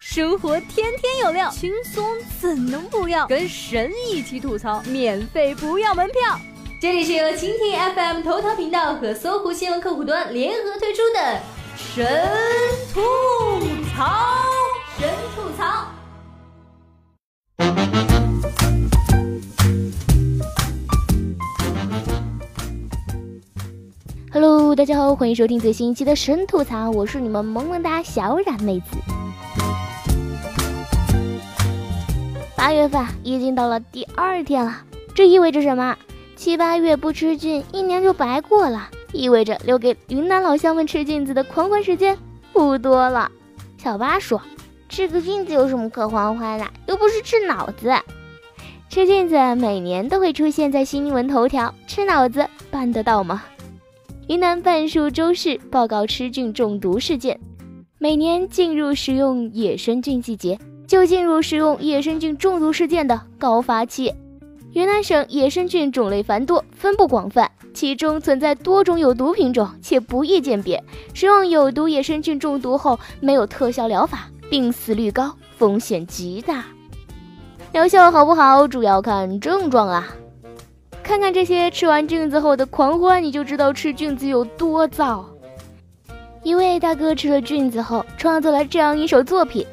生活天天有料，轻松怎能不要？跟神一起吐槽，免费不要门票。这里是由蜻蜓 FM 头条频道和搜狐新闻客户端联合推出的神吐槽，神吐槽。Hello，大家好，欢迎收听最新一期的神吐槽，我是你们萌萌哒小冉妹子。八月份已经到了第二天了，这意味着什么？七八月不吃菌，一年就白过了，意味着留给云南老乡们吃菌子的狂欢时间不多了。小八说：“吃个菌子有什么可狂欢的？又不是吃脑子。”吃菌子每年都会出现在新闻头条，吃脑子办得到吗？云南半数州市报告吃菌中毒事件，每年进入食用野生菌季节，就进入食用野生菌中毒事件的高发期。云南省野生菌种类繁多，分布广泛，其中存在多种有毒品种，且不易鉴别。食用有毒野生菌中毒后，没有特效疗法，病死率高，风险极大。疗效好不好，主要看症状啊。看看这些吃完菌子后的狂欢，你就知道吃菌子有多燥。一位大哥吃了菌子后，创作了这样一首作品：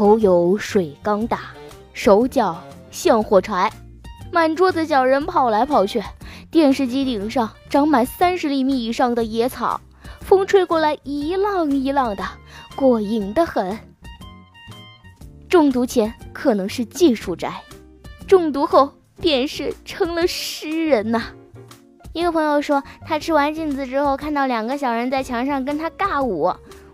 头有水缸大，手脚像火柴，满桌子小人跑来跑去，电视机顶上长满三十厘米以上的野草，风吹过来一浪一浪的，过瘾的很。中毒前可能是技术宅，中毒后。便是成了诗人呐。一个朋友说，他吃完镜子之后，看到两个小人在墙上跟他尬舞。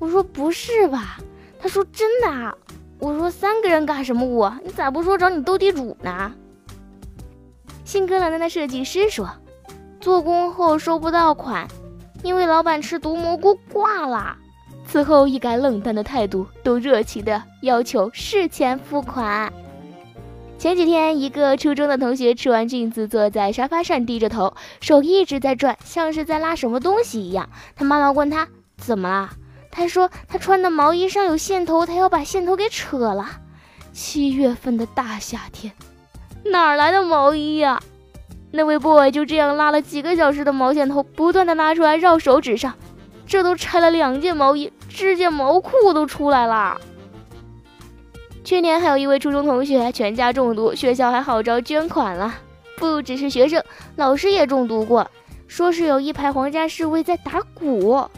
我说不是吧？他说真的啊。我说三个人干什么我？你咋不说找你斗地主呢？性格冷淡的设计师说，做工后收不到款，因为老板吃毒蘑菇挂了。此后一改冷淡的态度，都热情的要求事前付款。前几天，一个初中的同学吃完菌子，坐在沙发上低着头，手一直在转，像是在拉什么东西一样。他妈妈问他怎么了，他说他穿的毛衣上有线头，他要把线头给扯了。七月份的大夏天，哪来的毛衣呀？那位 boy 就这样拉了几个小时的毛线头，不断的拉出来绕手指上，这都拆了两件毛衣，指甲毛裤都出来了。去年还有一位初中同学全家中毒，学校还号召捐款了。不只是学生，老师也中毒过，说是有一排皇家侍卫在打鼓。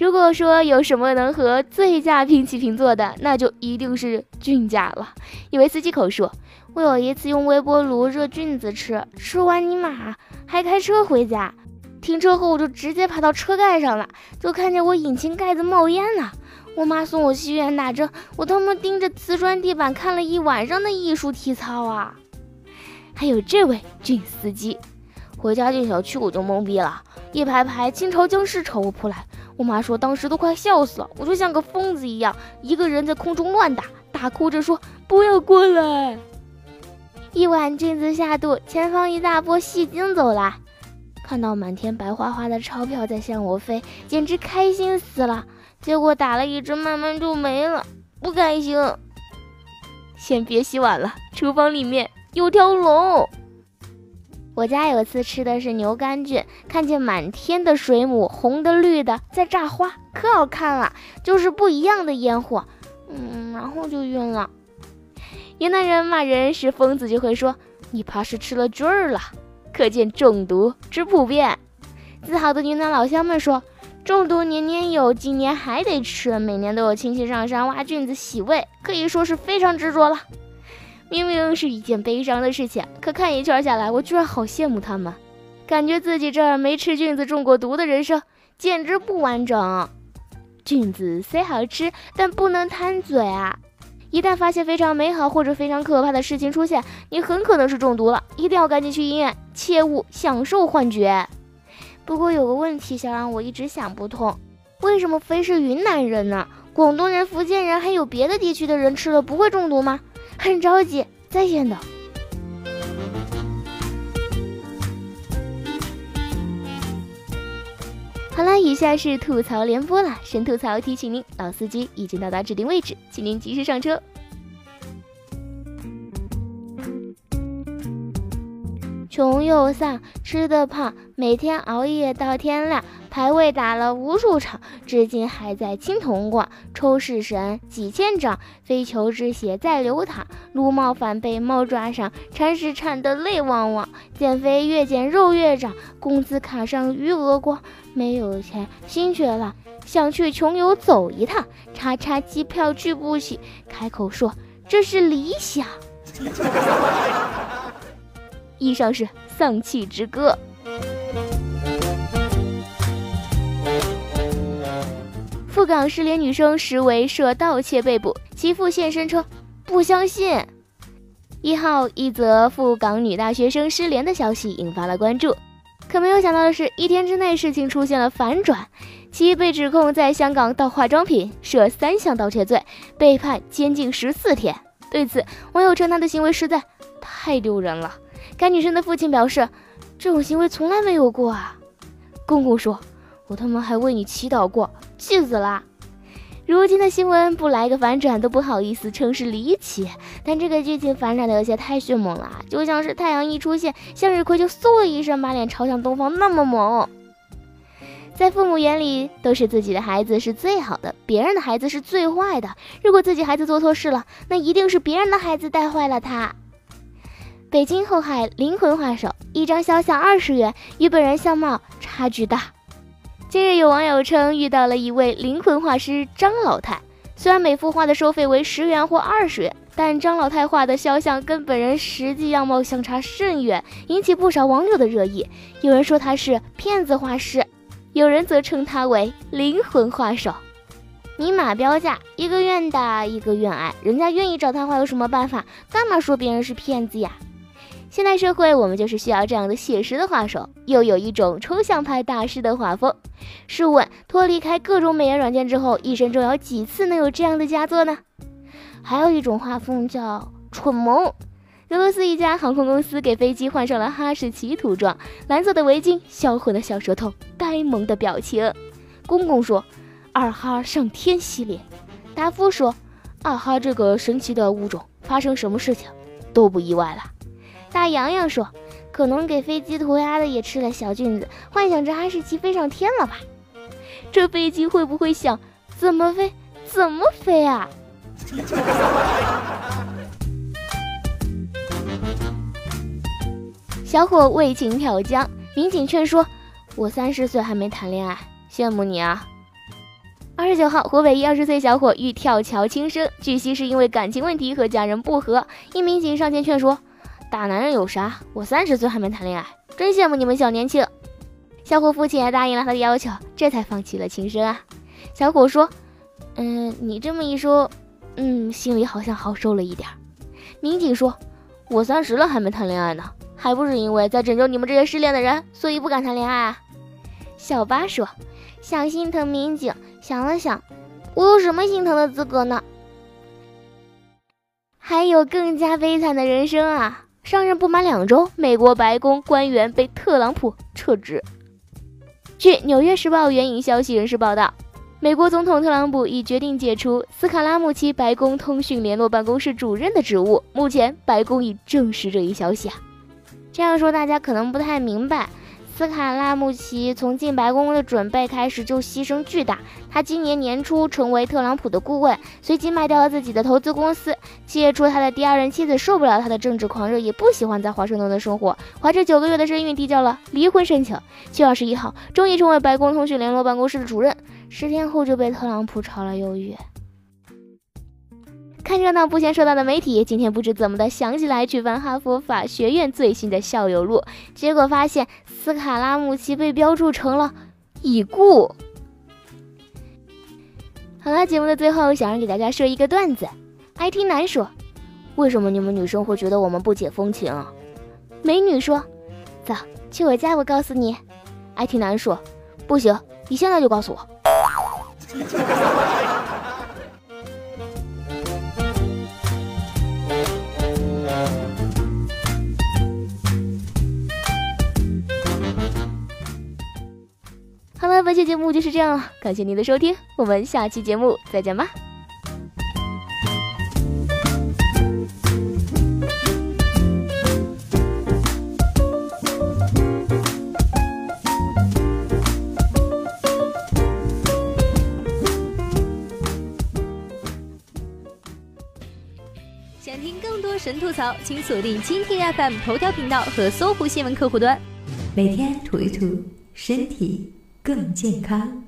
如果说有什么能和醉驾平起平坐的，那就一定是菌驾了。一位司机口述：“我有一次用微波炉热菌子吃，吃完尼玛还开车回家，停车后我就直接爬到车盖上了，就看见我引擎盖子冒烟了。”我妈送我去医院打针，我他妈盯着瓷砖地板看了一晚上的艺术体操啊！还有这位俊司机，回家进小区我就懵逼了，一排排清朝僵尸朝我扑来，我妈说当时都快笑死了，我就像个疯子一样，一个人在空中乱打，大哭着说不要过来。一碗菌子下肚，前方一大波戏精走来，看到满天白花花的钞票在向我飞，简直开心死了。结果打了一只，慢慢就没了，不开心。先别洗碗了，厨房里面有条龙。我家有次吃的是牛肝菌，看见满天的水母，红的绿的在炸花，可好看了，就是不一样的烟火。嗯，然后就晕了。云南人骂人是疯子，就会说你怕是吃了菌儿了，可见中毒之普遍。自豪的云南老乡们说。中毒年年有，今年还得吃。每年都有亲戚上山挖菌子洗胃，可以说是非常执着了。明明是一件悲伤的事情，可看一圈下来，我居然好羡慕他们，感觉自己这儿没吃菌子中过毒的人生简直不完整。菌子虽好吃，但不能贪嘴啊！一旦发现非常美好或者非常可怕的事情出现，你很可能是中毒了，一定要赶紧去医院，切勿享受幻觉。不过有个问题，想让我一直想不通，为什么非是云南人呢？广东人、福建人还有别的地区的人吃了不会中毒吗？很着急，在线等。好了，以下是吐槽联播了。神吐槽提醒您，老司机已经到达指定位置，请您及时上车。穷又丧，吃的胖，每天熬夜到天亮，排位打了无数场，至今还在青铜挂。抽式神几千张，非球之血在流淌，撸猫反被猫抓伤，铲屎铲得泪汪汪。减肥越减肉越长，工资卡上余额光，没有钱心却乱，想去穷游走一趟，叉叉机票去不起，开口说这是理想。以上是丧气之歌。赴港失联女生实为涉盗窃被捕，其父现身称不相信。一号一则赴港女大学生失联的消息引发了关注，可没有想到的是，一天之内事情出现了反转，其被指控在香港盗化妆品，涉三项盗窃罪，被判监禁十四天。对此，网友称他的行为实在太丢人了。该女生的父亲表示，这种行为从来没有过啊。公公说：“我他妈还为你祈祷过，气死了。”如今的新闻不来个反转都不好意思称是离奇，但这个剧情反转的有些太迅猛了，就像是太阳一出现，向日葵就嗖的一声把脸朝向东方那么猛。在父母眼里，都是自己的孩子是最好的，别人的孩子是最坏的。如果自己孩子做错事了，那一定是别人的孩子带坏了他。北京后海灵魂画手，一张肖像二十元，与本人相貌差距大。近日有网友称遇到了一位灵魂画师张老太，虽然每幅画的收费为十元或二十元，但张老太画的肖像跟本人实际样貌相差甚远，引起不少网友的热议。有人说他是骗子画师，有人则称他为灵魂画手。明码标价，一个愿打，一个愿挨，人家愿意找他画有什么办法？干嘛说别人是骗子呀？现代社会，我们就是需要这样的写实的画手，又有一种抽象派大师的画风。试问，脱离开各种美颜软件之后，一生中有几次能有这样的佳作呢？还有一种画风叫蠢萌。俄罗斯一家航空公司给飞机换上了哈士奇涂装，蓝色的围巾，销魂的小舌头，呆萌的表情。公公说：“二哈上天系列。”达夫说：“二哈这个神奇的物种，发生什么事情都不意外了。”大洋洋说：“可能给飞机涂鸦的也吃了小菌子，幻想着哈士奇飞上天了吧？这飞机会不会想怎么飞怎么飞啊？”小伙为情跳江，民警劝说：“我三十岁还没谈恋爱，羡慕你啊。”二十九号，湖北一二十岁小伙欲跳桥轻生，据悉是因为感情问题和家人不和，一民警上前劝说。大男人有啥？我三十岁还没谈恋爱，真羡慕你们小年轻。小伙父亲也答应了他的要求，这才放弃了轻生啊。小伙说：“嗯，你这么一说，嗯，心里好像好受了一点。”民警说：“我三十了还没谈恋爱呢，还不是因为在拯救你们这些失恋的人，所以不敢谈恋爱啊。”小八说：“想心疼民警，想了想，我有什么心疼的资格呢？还有更加悲惨的人生啊！”上任不满两周，美国白宫官员被特朗普撤职。据《纽约时报》援引消息人士报道，美国总统特朗普已决定解除斯卡拉穆奇白宫通讯联络办公室主任的职务。目前，白宫已证实这一消息啊。这样说大家可能不太明白。斯卡拉穆奇从进白宫的准备开始就牺牲巨大。他今年年初成为特朗普的顾问，随即卖掉了自己的投资公司。七月初，他的第二任妻子受不了他的政治狂热，也不喜欢在华盛顿的生活，怀着九个月的身孕递交了离婚申请。七月二十一号，终于成为白宫通讯联络办公室的主任。十天后就被特朗普炒了鱿鱼。看热闹不嫌事大的媒体，今天不知怎么的想起来去翻哈佛法学院最新的校友录，结果发现斯卡拉穆奇被标注成了已故。好了，节目的最后，想让给大家说一个段子。IT 男说：“为什么你们女生会觉得我们不解风情？”美女说：“走去我家，我告诉你。”IT 男说：“不行，你现在就告诉我。”期节目就是这样了，感谢您的收听，我们下期节目再见吧。想听更多神吐槽，请锁定蜻蜓 FM 头条频道和搜狐新闻客户端，每天吐一吐，身体更健康。